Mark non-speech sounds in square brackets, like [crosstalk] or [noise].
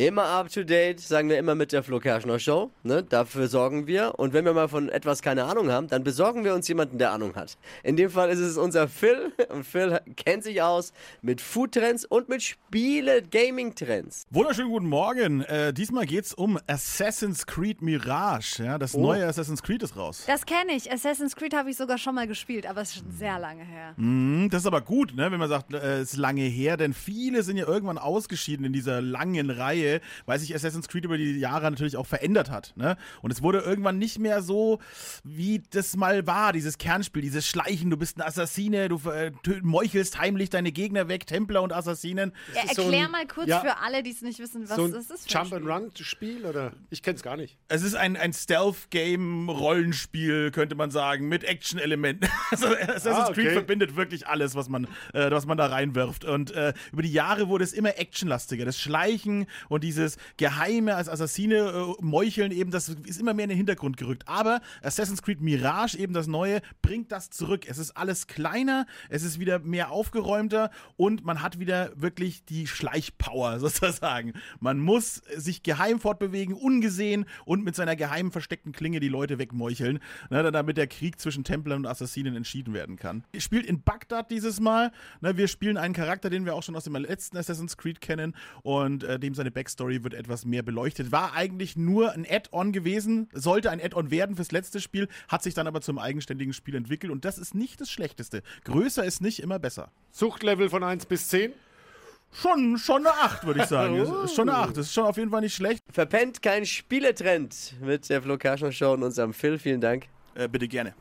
Immer up to date, sagen wir immer mit der Flo Kerschner Show. Ne? Dafür sorgen wir. Und wenn wir mal von etwas keine Ahnung haben, dann besorgen wir uns jemanden, der Ahnung hat. In dem Fall ist es unser Phil. [laughs] Und Phil kennt sich aus mit Foodtrends und mit Spiele-Gaming-Trends. Wunderschönen guten Morgen. Äh, diesmal geht's um Assassin's Creed Mirage. Ja, das neue Assassin's Creed ist raus. Das kenne ich. Assassin's Creed habe ich sogar schon mal gespielt, aber es ist schon sehr lange her. Mhm, das ist aber gut, ne, wenn man sagt, äh, es ist lange her, denn viele sind ja irgendwann ausgeschieden in dieser langen Reihe, weil sich Assassin's Creed über die Jahre natürlich auch verändert hat. Ne? Und es wurde irgendwann nicht mehr so, wie das mal war, dieses Kernspiel, dieses Schleichen, du bist ein Assassine, du äh, meuchelst heimlich deine Gegner weg, Templer und Assassinen. Ja, ist so erklär ein- mal kurz ja. für alle, die es nicht wissen, was so ein das ist. Jump and. Run Spiel oder ich kenn's gar nicht. Es ist ein, ein Stealth-Game-Rollenspiel, könnte man sagen, mit Action-Elementen. [laughs] Also Assassin's Ah, okay. Creed verbindet wirklich alles, was man, äh, was man da reinwirft. Und äh, über die Jahre wurde es immer actionlastiger. Das Schleichen und dieses Geheime als Assassine äh, meucheln eben, das ist immer mehr in den Hintergrund gerückt. Aber Assassin's Creed Mirage, eben das Neue, bringt das zurück. Es ist alles kleiner, es ist wieder mehr aufgeräumter und man hat wieder wirklich die Schleichpower [laughs] sozusagen. Man muss sich geheim fortbewegen, ungesehen und mit seiner geheimen versteckten Klinge die Leute wegmeucheln, ne, damit der Krieg zwischen Templern und Assassinen entschieden werden kann. Spielt in Bagdad dieses Mal. Ne, wir spielen einen Charakter, den wir auch schon aus dem letzten Assassin's Creed kennen und äh, dem seine Backstory wird etwas mehr beleuchtet. War eigentlich nur ein Add-on gewesen, sollte ein Add-on werden fürs letzte Spiel, hat sich dann aber zum eigenständigen Spiel entwickelt und das ist nicht das Schlechteste. Größer ist nicht immer besser. Suchtlevel von 1 bis 10. Schon, schon eine 8, würde ich sagen. [laughs] Ist schon eine 8. Das ist schon auf jeden Fall nicht schlecht. Verpennt kein Spieletrend mit der Flo Show und unserem Phil. Vielen Dank. Äh, bitte gerne.